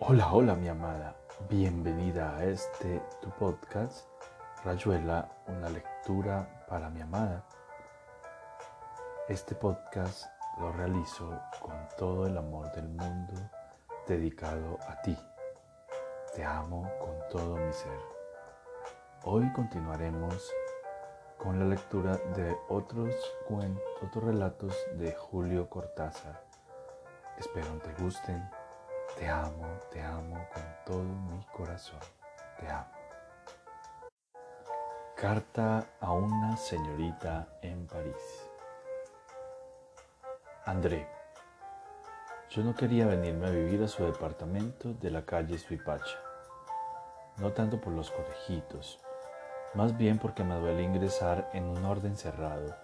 Hola, hola mi amada, bienvenida a este tu podcast, Rayuela, una lectura para mi amada. Este podcast lo realizo con todo el amor del mundo dedicado a ti. Te amo con todo mi ser. Hoy continuaremos con la lectura de otros cuentos, otros relatos de Julio Cortázar. Espero te gusten te amo, te amo con todo mi corazón. Te amo. Carta a una señorita en París. André, yo no quería venirme a vivir a su departamento de la calle Suipacha. No tanto por los conejitos, más bien porque me duele ingresar en un orden cerrado,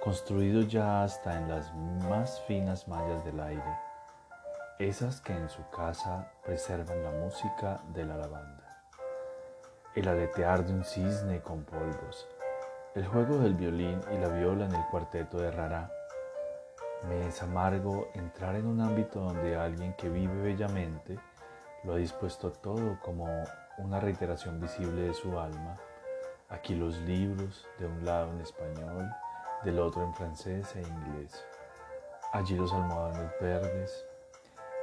construido ya hasta en las más finas mallas del aire esas que en su casa preservan la música de la lavanda, el aletear de un cisne con polvos, el juego del violín y la viola en el cuarteto de Rara. Me es amargo entrar en un ámbito donde alguien que vive bellamente lo ha dispuesto todo como una reiteración visible de su alma. Aquí los libros, de un lado en español, del otro en francés e inglés. Allí los almohadones verdes,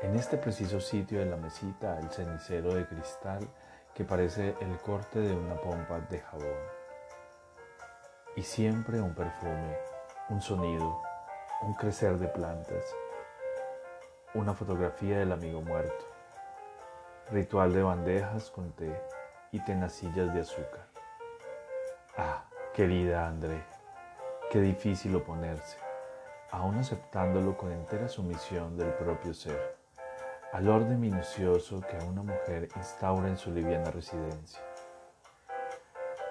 en este preciso sitio de la mesita el cenicero de cristal que parece el corte de una pompa de jabón. Y siempre un perfume, un sonido, un crecer de plantas, una fotografía del amigo muerto, ritual de bandejas con té y tenacillas de azúcar. Ah, querida André, qué difícil oponerse, aún aceptándolo con entera sumisión del propio ser al orden minucioso que una mujer instaura en su liviana residencia.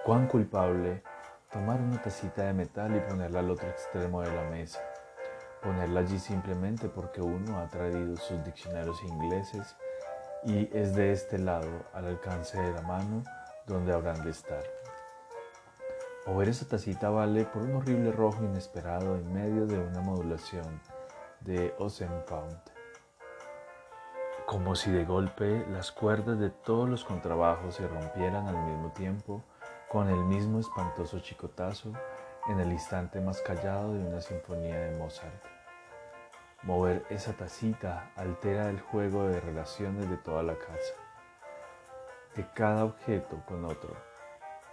Cuán culpable tomar una tacita de metal y ponerla al otro extremo de la mesa, ponerla allí simplemente porque uno ha traído sus diccionarios ingleses y es de este lado, al alcance de la mano, donde habrán de estar. O ver esa tacita vale por un horrible rojo inesperado en medio de una modulación de Osenpound como si de golpe las cuerdas de todos los contrabajos se rompieran al mismo tiempo con el mismo espantoso chicotazo en el instante más callado de una sinfonía de Mozart. Mover esa tacita altera el juego de relaciones de toda la casa, de cada objeto con otro,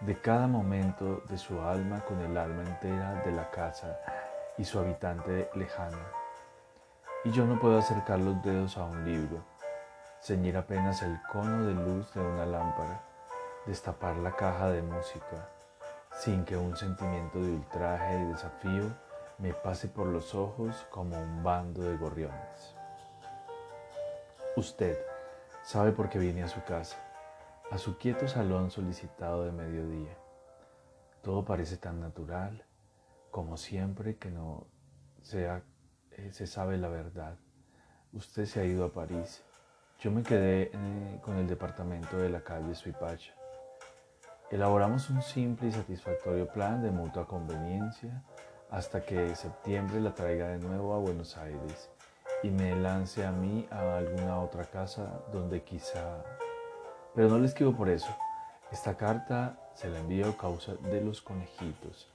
de cada momento de su alma con el alma entera de la casa y su habitante lejano. Y yo no puedo acercar los dedos a un libro, ceñir apenas el cono de luz de una lámpara, destapar la caja de música, sin que un sentimiento de ultraje y desafío me pase por los ojos como un bando de gorriones. Usted sabe por qué vine a su casa, a su quieto salón solicitado de mediodía. Todo parece tan natural, como siempre que no sea, eh, se sabe la verdad. Usted se ha ido a París yo me quedé eh, con el departamento de la calle Suipacha. Elaboramos un simple y satisfactorio plan de mutua conveniencia hasta que septiembre la traiga de nuevo a Buenos Aires y me lance a mí a alguna otra casa donde quizá... Pero no le escribo por eso. Esta carta se la envío a causa de los conejitos.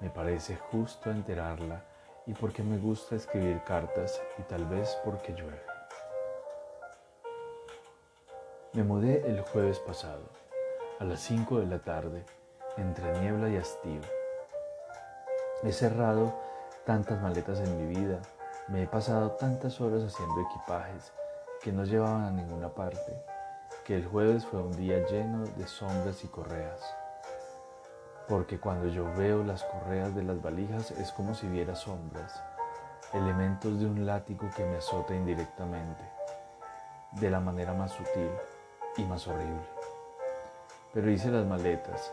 Me parece justo enterarla y porque me gusta escribir cartas y tal vez porque llueve. Me mudé el jueves pasado, a las 5 de la tarde, entre niebla y hastío. He cerrado tantas maletas en mi vida, me he pasado tantas horas haciendo equipajes que no llevaban a ninguna parte, que el jueves fue un día lleno de sombras y correas. Porque cuando yo veo las correas de las valijas es como si viera sombras, elementos de un látigo que me azota indirectamente, de la manera más sutil y más horrible. Pero hice las maletas,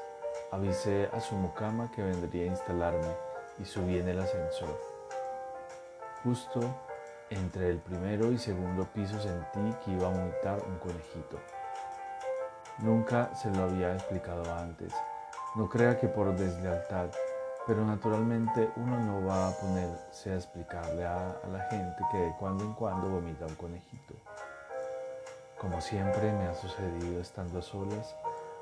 avisé a su mucama que vendría a instalarme y subí en el ascensor. Justo entre el primero y segundo piso sentí que iba a vomitar un conejito. Nunca se lo había explicado antes. No crea que por deslealtad, pero naturalmente uno no va a ponerse a explicarle a, la gente que de cuando en cuando vomita un conejito. Como siempre me ha sucedido estando a solas,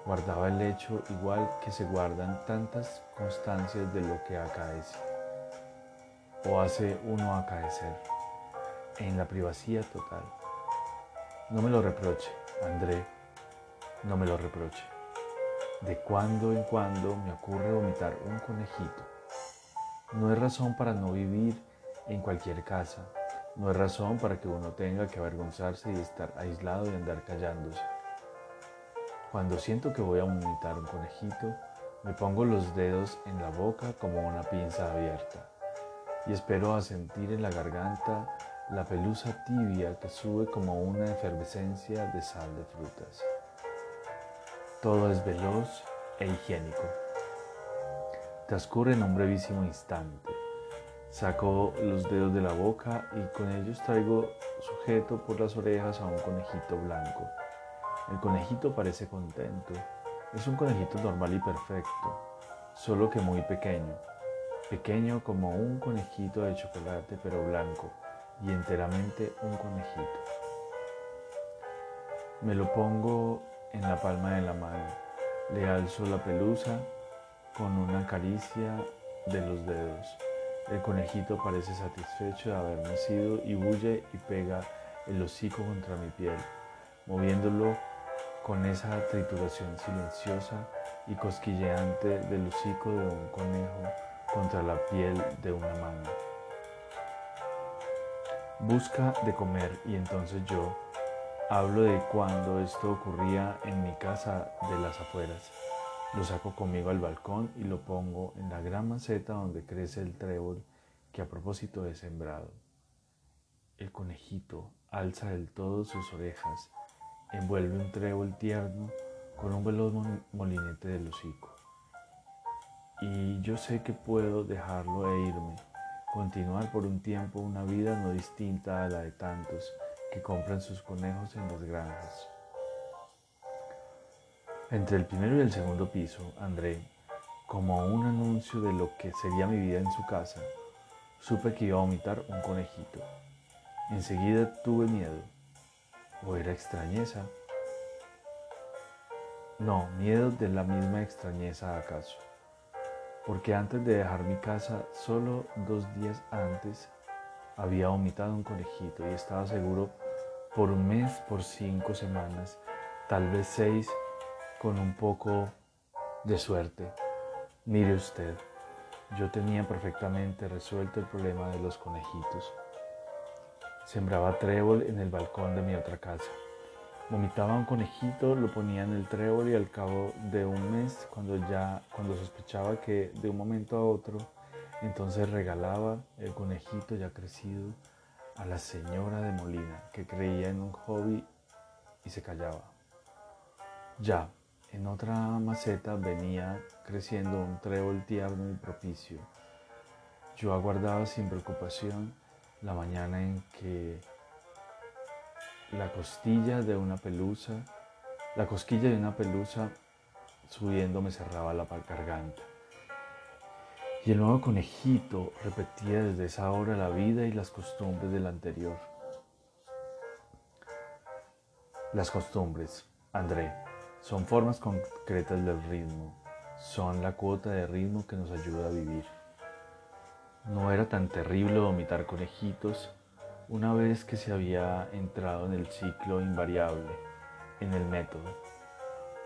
guardaba el hecho igual que se guardan tantas constancias de lo que acaece o hace uno acaecer en la privacidad total. No me lo reproche, André, no me lo reproche. De cuando en cuando me ocurre vomitar un conejito. No es razón para no vivir en cualquier casa. No es razón para que uno tenga que avergonzarse y estar aislado y andar callándose. Cuando siento que voy a vomitar un conejito, me pongo los dedos en la boca como una pinza abierta y espero a sentir en la garganta la pelusa tibia que sube como una efervescencia de sal de frutas. Todo es veloz e higiénico. Transcurre en un brevísimo instante. Saco los dedos de la boca y con ellos traigo sujeto por las orejas a un conejito blanco. El conejito parece contento. Es un conejito normal y perfecto, solo que muy pequeño. Pequeño como un conejito de chocolate pero blanco y enteramente un conejito. Me lo pongo en la palma de la mano. Le alzo la pelusa con una caricia de los dedos. El conejito parece satisfecho de haber nacido y bulle y pega el hocico contra mi piel, moviéndolo con esa trituración silenciosa y cosquilleante del hocico de un conejo contra la piel de una mano. Busca de comer y entonces yo hablo de cuando esto ocurría en mi casa de las afueras. Lo saco conmigo al balcón y lo pongo en la gran maceta donde crece el trébol que a propósito he sembrado. El conejito alza del todo sus orejas, envuelve un trébol tierno con un veloz molinete del hocico. Y yo sé que puedo dejarlo e irme, continuar por un tiempo una vida no distinta a la de tantos que compran sus conejos en las granjas. Entre el primero y el segundo piso, André, como un anuncio de lo que sería mi vida en su casa, supe que iba a vomitar un conejito. Enseguida tuve miedo. ¿O era extrañeza? No, miedo de la misma extrañeza acaso. Porque antes de dejar mi casa, solo dos días antes, había vomitado un conejito y estaba seguro por un mes, por cinco semanas, tal vez seis, con un poco de suerte. Mire usted, yo tenía perfectamente resuelto el problema de los conejitos. Sembraba trébol en el balcón de mi otra casa. Vomitaba un conejito, lo ponía en el trébol y al cabo de un mes, cuando ya, cuando sospechaba que de un momento a otro, entonces regalaba el conejito ya crecido a la señora de Molina, que creía en un hobby y se callaba. Ya, en otra maceta venía creciendo un trébol tierno y propicio. Yo aguardaba sin preocupación la mañana en que la costilla de una pelusa, la cosquilla de una pelusa subiendo me cerraba la garganta. Y el nuevo conejito repetía desde esa hora la vida y las costumbres del anterior. Las costumbres, André. Son formas concretas del ritmo, son la cuota de ritmo que nos ayuda a vivir. No era tan terrible vomitar conejitos una vez que se había entrado en el ciclo invariable, en el método.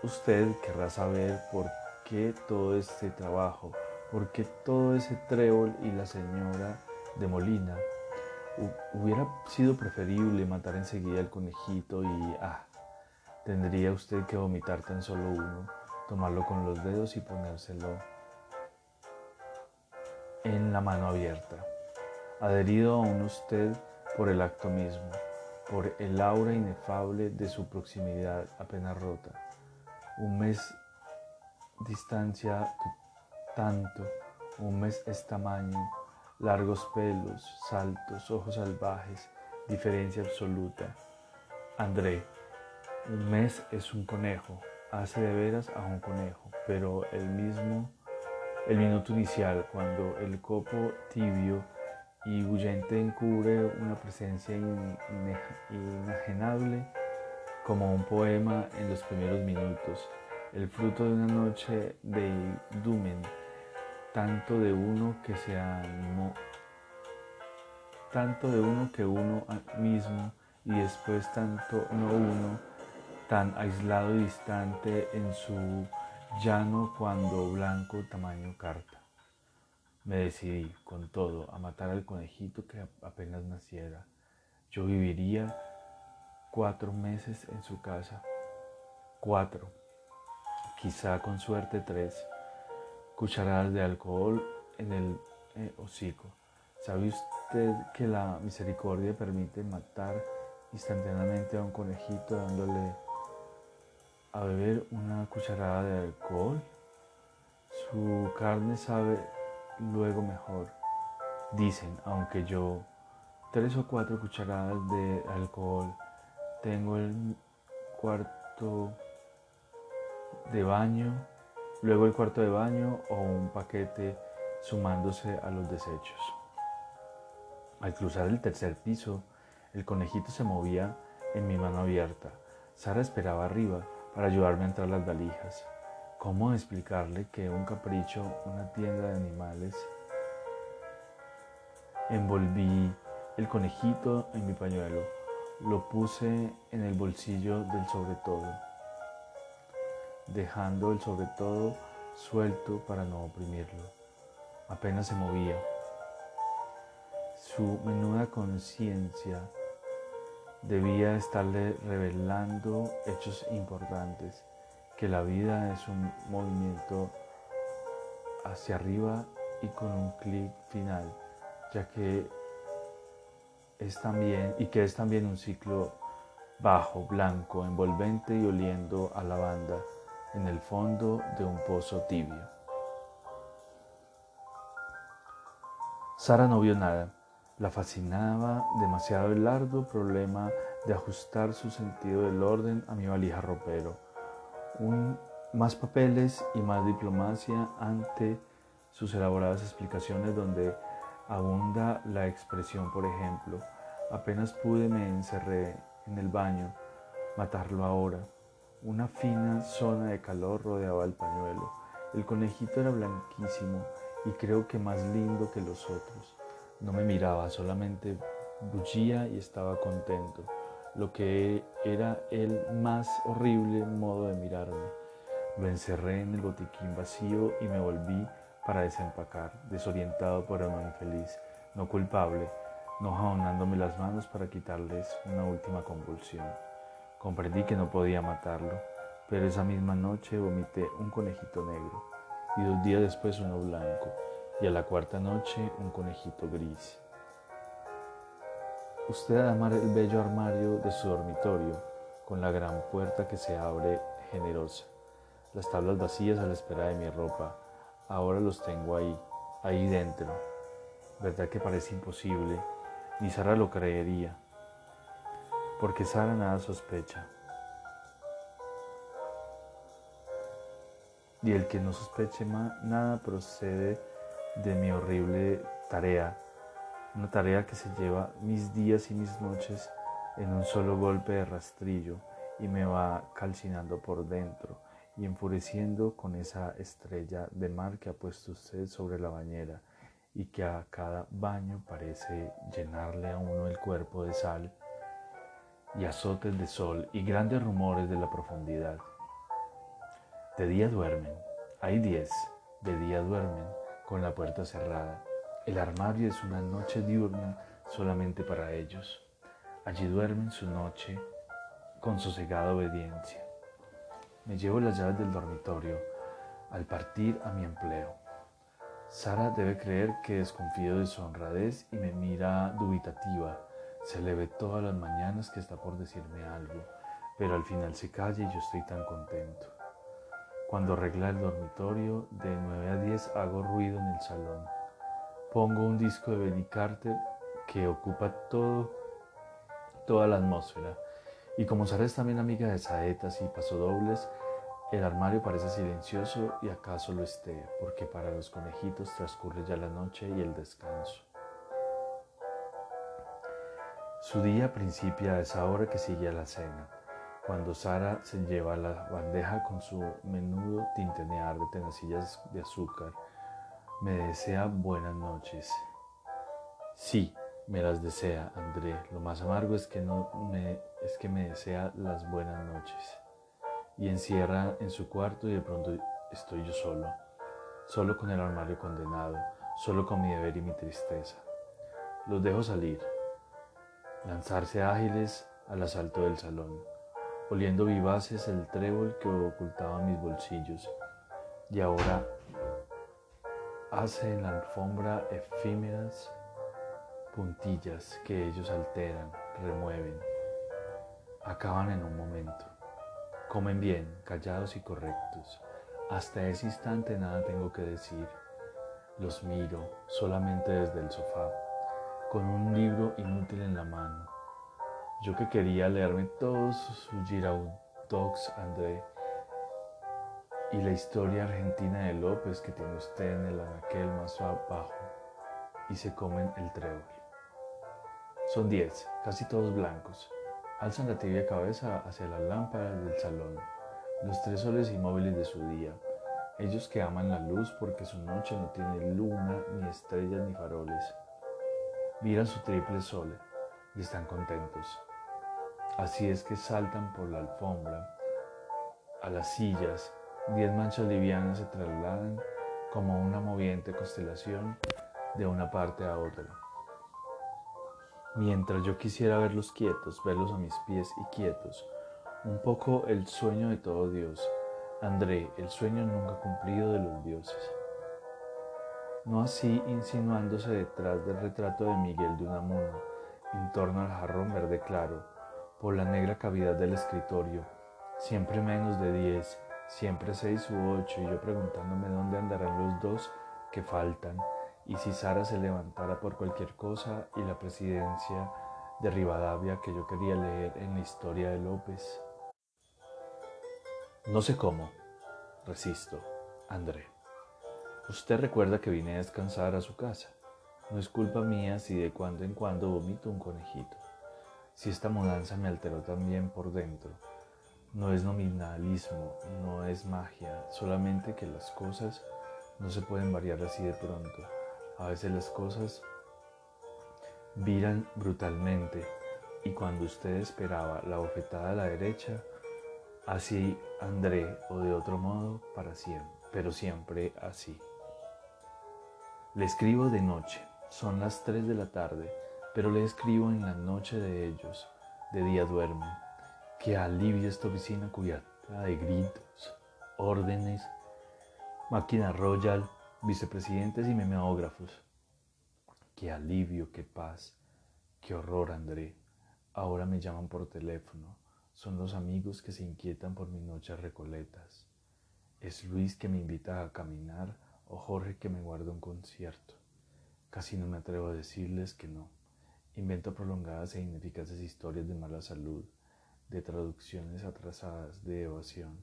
Usted querrá saber por qué todo este trabajo, por qué todo ese trébol y la señora de Molina. Hubiera sido preferible matar enseguida el conejito y, ah, Tendría usted que vomitar tan solo uno, tomarlo con los dedos y ponérselo en la mano abierta, adherido a usted por el acto mismo, por el aura inefable de su proximidad apenas rota. Un mes distancia tanto, un mes es tamaño, largos pelos, saltos, ojos salvajes, diferencia absoluta. André, un mes es un conejo, hace de veras a un conejo, pero el mismo, el minuto inicial, cuando el copo tibio y huyente encubre una presencia inajenable, como un poema en los primeros minutos, el fruto de una noche de dumen, tanto de uno que se animó, tanto de uno que uno mismo y después tanto no uno, tan aislado y distante en su llano cuando blanco tamaño carta. Me decidí, con todo, a matar al conejito que apenas naciera. Yo viviría cuatro meses en su casa. Cuatro, quizá con suerte tres. Cucharadas de alcohol en el eh, hocico. ¿Sabe usted que la misericordia permite matar instantáneamente a un conejito dándole a beber una cucharada de alcohol? Su carne sabe luego mejor. Dicen, aunque yo tres o cuatro cucharadas de alcohol, tengo el cuarto de baño, luego el cuarto de baño o un paquete sumándose a los desechos. Al cruzar el tercer piso, el conejito se movía en mi mano abierta. Sara esperaba arriba para ayudarme a entrar las valijas. ¿Cómo explicarle que un capricho, una tienda de animales? Envolví el conejito en mi pañuelo, lo puse en el bolsillo del sobre todo, dejando el sobre todo suelto para no oprimirlo. Apenas se movía. Su menuda conciencia debía estarle revelando hechos importantes que la vida es un movimiento hacia arriba y con un clic final, ya que es también y que es también un ciclo bajo, blanco, envolvente y oliendo a lavanda en el fondo de un pozo tibio. Sara no vio nada. La fascinaba demasiado el largo problema de ajustar su sentido del orden a mi valija ropero más papeles y más diplomacia ante sus elaboradas explicaciones donde abunda la expresión, por ejemplo, apenas pude me encerré en el baño, matarlo ahora. Una fina zona de calor rodeaba el pañuelo. El conejito era blanquísimo y creo que más lindo que los otros. No me miraba, solamente bullía y estaba contento lo que era el más horrible modo de mirarme. Lo encerré en el botiquín vacío y me volví para desempacar, desorientado por alma infeliz, no culpable, no jabonándome las manos para quitarles una última convulsión. Comprendí que no podía matarlo, pero esa misma noche vomité un conejito negro y dos días después uno blanco y a la cuarta noche un conejito gris. Usted de amar el bello armario de su dormitorio, con la gran puerta que se abre generosa, las tablas vacías a la espera de mi ropa. Ahora los tengo ahí, ahí dentro. ¿Verdad que parece imposible? Ni Sara lo creería, porque Sara nada sospecha. Y el que no sospeche nada procede de mi horrible tarea una tarea que se lleva mis días y mis noches en un solo golpe de rastrillo y me va calcinando por dentro y enfureciendo con esa estrella de mar que ha puesto usted sobre la bañera y que a cada baño parece llenarle a uno el cuerpo de sal y azotes de sol y grandes rumores de la profundidad. De día duermen, hay diez, de día duermen con la puerta cerrada el armario es una noche diurna solamente para ellos. Allí duermen su noche con sosegada obediencia. Me llevo las llaves del dormitorio al partir a mi empleo. Sara debe creer que desconfío de su honradez y me mira dubitativa. Se le ve todas las mañanas que está por decirme algo, pero al final se calla y yo estoy tan contento. Cuando arregla el dormitorio, de 9 a 10 hago ruido en el salón. Pongo un disco de Benny Carter que ocupa todo, toda la atmósfera. Y como Sara es también amiga de saetas y pasodobles, el armario parece silencioso y acaso lo esté, porque para los conejitos transcurre ya la noche y el descanso. Su día principia a esa hora que sigue a la cena. Cuando Sara se lleva la bandeja con su menudo tintenear de tenacillas de azúcar, me desea buenas noches. Sí, me las desea, André. Lo más amargo es que, no me, es que me desea las buenas noches. Y encierra en su cuarto y de pronto estoy yo solo, solo con el armario condenado, solo con mi deber y mi tristeza. Los dejo salir, lanzarse ágiles al asalto del salón oliendo vivaces el trébol que ocultaba mis bolsillos, y ahora hace en la alfombra efímeras puntillas que ellos alteran, remueven, acaban en un momento. Comen bien, callados y correctos. Hasta ese instante nada tengo que decir. Los miro solamente desde el sofá, con un libro inútil en la mano yo que quería leerme todos sus Giraud Dogs André y la historia argentina de López que tiene usted en el anaquel más abajo y se comen el trébol. Son diez, casi todos blancos. Alzan la tibia cabeza hacia las lámparas del salón, los tres soles inmóviles de su día, ellos que aman la luz porque su noche no tiene luna, ni estrellas, ni faroles. Miran su triple sole y están contentos. Así es que saltan por la alfombra, a las sillas, diez manchas livianas se trasladan como una moviente constelación de una parte a otra. Mientras yo quisiera verlos quietos, verlos a mis pies y quietos, un poco el sueño de todo Dios, André, el sueño nunca cumplido de los dioses. No así insinuándose detrás del retrato de Miguel de Unamuno, en torno al jarrón verde claro, por la negra cavidad del escritorio, siempre menos de diez, siempre seis u ocho, y yo preguntándome dónde andarán los dos que faltan, y si Sara se levantara por cualquier cosa y la presidencia de Rivadavia que yo quería leer en la historia de López. No sé cómo, resisto, André. Usted recuerda que vine a descansar a su casa. No es culpa mía si de cuando en cuando vomito un conejito si esta mudanza me alteró también por dentro. No es nominalismo, no es magia, solamente que las cosas no se pueden variar así de pronto. A veces las cosas viran brutalmente y cuando usted esperaba la bofetada a la derecha, así André o de otro modo para siempre, pero siempre así. Le escribo de noche, son las 3 de la tarde pero le escribo en la noche de ellos, de día duermen, que alivio esta oficina cubierta de gritos, órdenes, máquina royal, vicepresidentes y memeógrafos. Qué alivio, qué paz, qué horror, André. Ahora me llaman por teléfono. Son los amigos que se inquietan por mis noches recoletas. Es Luis que me invita a caminar o Jorge que me guarda un concierto. Casi no me atrevo a decirles que no. Invento prolongadas e ineficaces historias de mala salud, de traducciones atrasadas, de evasión.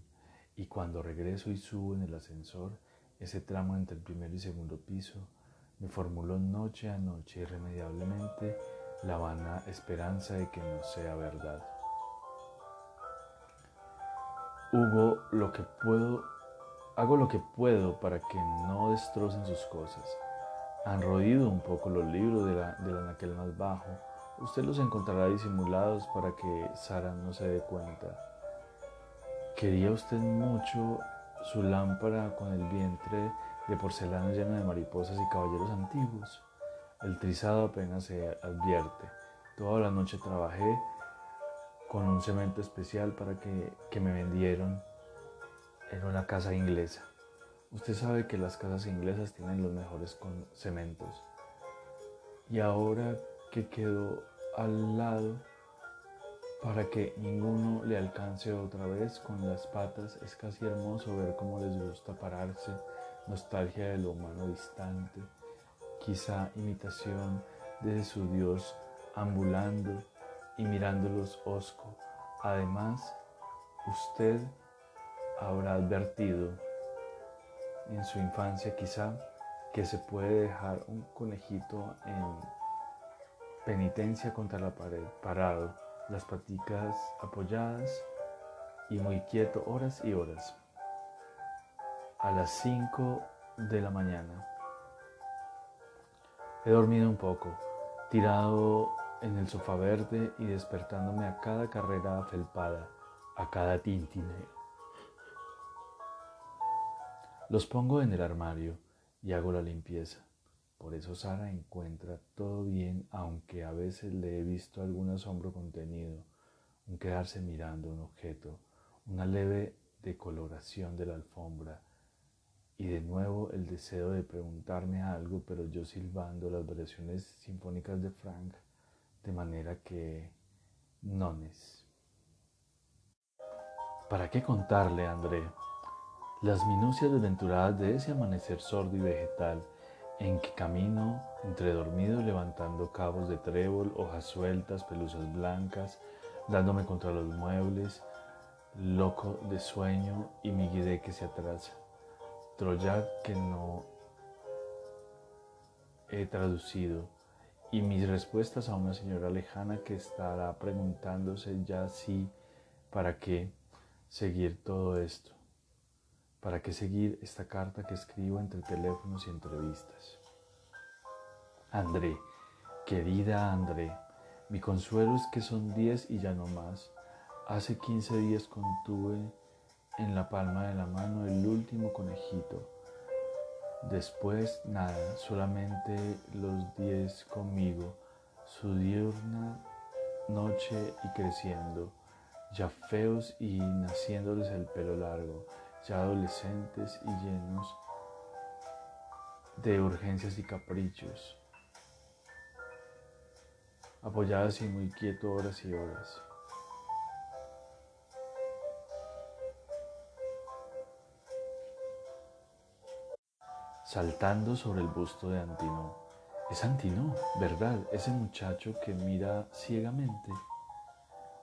Y cuando regreso y subo en el ascensor, ese tramo entre el primer y segundo piso, me formulo noche a noche irremediablemente la vana esperanza de que no sea verdad. Hugo, lo que puedo, hago lo que puedo para que no destrocen sus cosas han roído un poco los libros de la, del anaquel más bajo. Usted los encontrará disimulados para que Sara no se dé cuenta. Quería usted mucho su lámpara con el vientre de porcelana lleno de mariposas y caballeros antiguos. El trizado apenas se advierte. Toda la noche trabajé con un cemento especial para que, que me vendieron en una casa inglesa. Usted sabe que las casas inglesas tienen los mejores cementos. Y ahora que quedó al lado para que ninguno le alcance otra vez con las patas, es casi hermoso ver cómo les gusta pararse, nostalgia de lo humano distante, quizá imitación de su Dios ambulando y mirándolos osco. Además, usted habrá advertido en su infancia quizá que se puede dejar un conejito en penitencia contra la pared, parado, las paticas apoyadas y muy quieto horas y horas. A las 5 de la mañana. He dormido un poco, tirado en el sofá verde y despertándome a cada carrera felpada, a cada tintineo. Los pongo en el armario y hago la limpieza. Por eso Sara encuentra todo bien, aunque a veces le he visto algún asombro contenido, un quedarse mirando un objeto, una leve decoloración de la alfombra y de nuevo el deseo de preguntarme algo, pero yo silbando las variaciones sinfónicas de Frank de manera que nones. ¿Para qué contarle, André? Las minucias desventuradas de ese amanecer sordo y vegetal en que camino entre dormido levantando cabos de trébol, hojas sueltas, pelusas blancas, dándome contra los muebles, loco de sueño y mi guide que se atrasa. Troyat que no he traducido y mis respuestas a una señora lejana que estará preguntándose ya si, ¿para qué seguir todo esto? ¿Para qué seguir esta carta que escribo entre teléfonos y entrevistas? André, querida André, mi consuelo es que son diez y ya no más. Hace quince días contuve en la palma de la mano el último conejito. Después nada, solamente los diez conmigo, su diurna noche y creciendo, ya feos y naciéndoles el pelo largo ya adolescentes y llenos de urgencias y caprichos, apoyadas y muy quieto horas y horas. Saltando sobre el busto de Antino. Es Antino, ¿verdad? Ese muchacho que mira ciegamente.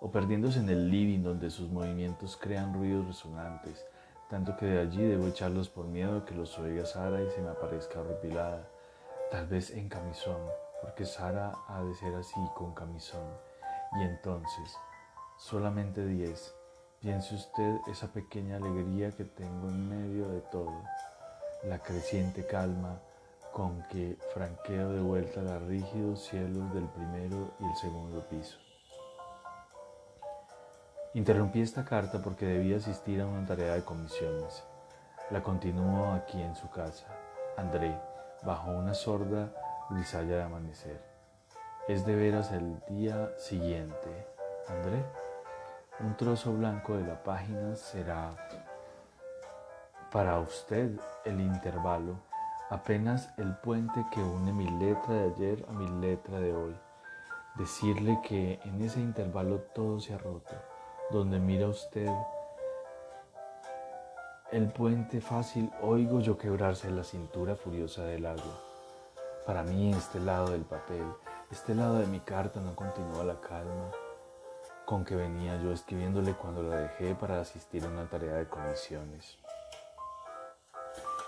O perdiéndose en el living donde sus movimientos crean ruidos resonantes tanto que de allí debo echarlos por miedo que los oiga Sara y se me aparezca horripilada, tal vez en camisón, porque Sara ha de ser así con camisón. Y entonces, solamente diez, piense usted esa pequeña alegría que tengo en medio de todo, la creciente calma con que franqueo de vuelta los rígidos cielos del primero y el segundo piso. Interrumpí esta carta porque debía asistir a una tarea de comisiones. La continúo aquí en su casa, André, bajo una sorda grisalla de amanecer. Es de veras el día siguiente, André. Un trozo blanco de la página será para usted el intervalo, apenas el puente que une mi letra de ayer a mi letra de hoy. Decirle que en ese intervalo todo se ha roto donde mira usted el puente fácil, oigo yo quebrarse la cintura furiosa del agua. Para mí este lado del papel, este lado de mi carta no continúa la calma con que venía yo escribiéndole cuando la dejé para asistir a una tarea de comisiones.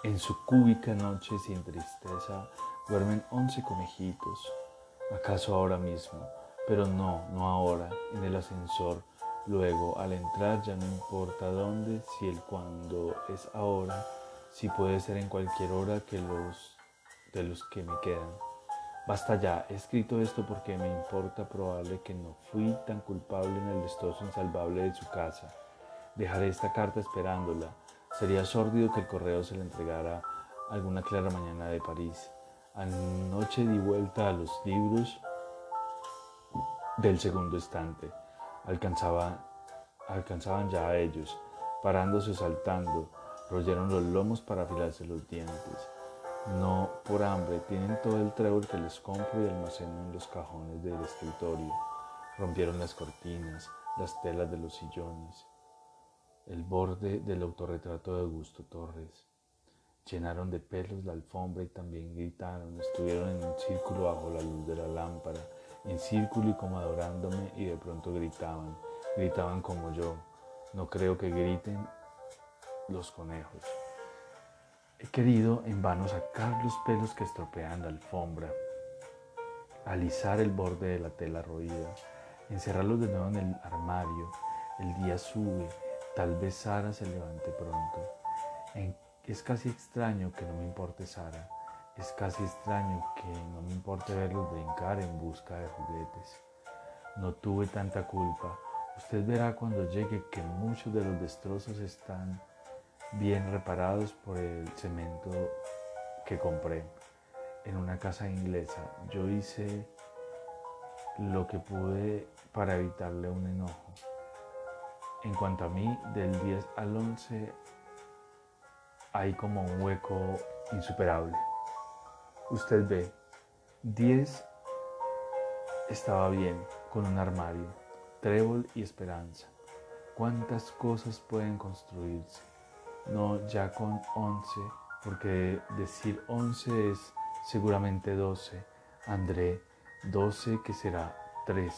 En su cúbica noche sin tristeza duermen once conejitos, acaso ahora mismo, pero no, no ahora, en el ascensor Luego, al entrar ya no importa dónde, si el cuando es ahora, si puede ser en cualquier hora que los de los que me quedan. Basta ya, he escrito esto porque me importa probable que no fui tan culpable en el destrozo insalvable de su casa. Dejaré esta carta esperándola. Sería sórdido que el correo se le entregara alguna clara mañana de París. Anoche di vuelta a los libros del segundo estante alcanzaban, alcanzaban ya a ellos, parándose saltando, royeron los lomos para afilarse los dientes. No por hambre, tienen todo el trébol que les compro y almaceno en los cajones del escritorio. Rompieron las cortinas, las telas de los sillones, el borde del autorretrato de Augusto Torres. Llenaron de pelos la alfombra y también gritaron, estuvieron en un círculo bajo la luz de la lámpara en círculo y como adorándome y de pronto gritaban, gritaban como yo. No creo que griten los conejos. He querido en vano sacar los pelos que estropean la alfombra, alisar el borde de la tela roída, encerrarlos de nuevo en el armario. El día sube, Tal vez Sara se levante pronto. Es casi extraño que no me importe Sara. Es casi extraño que no me verlos brincar en busca de juguetes. No tuve tanta culpa. Usted verá cuando llegue que muchos de los destrozos están bien reparados por el cemento que compré en una casa inglesa. Yo hice lo que pude para evitarle un enojo. En cuanto a mí, del 10 al 11 hay como un hueco insuperable. Usted ve, 10 estaba bien con un armario, trébol y esperanza. ¿Cuántas cosas pueden construirse? No ya con 11, porque decir 11 es seguramente 12. André, 12 que será 13.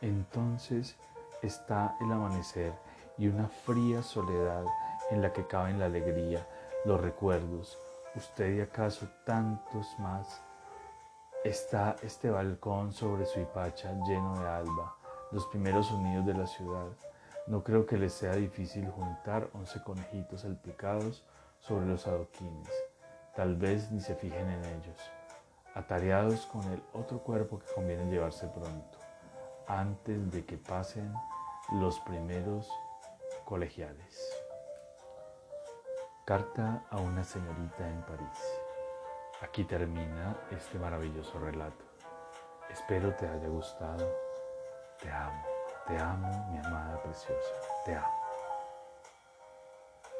Entonces está el amanecer y una fría soledad en la que caben la alegría, los recuerdos, usted y acaso tantos más. Está este balcón sobre su hipacha lleno de alba, los primeros sonidos de la ciudad. No creo que les sea difícil juntar once conejitos salpicados sobre los adoquines. Tal vez ni se fijen en ellos, atareados con el otro cuerpo que conviene llevarse pronto, antes de que pasen los primeros colegiales. Carta a una señorita en París. Aquí termina este maravilloso relato. Espero te haya gustado. Te amo, te amo, mi amada preciosa. Te amo.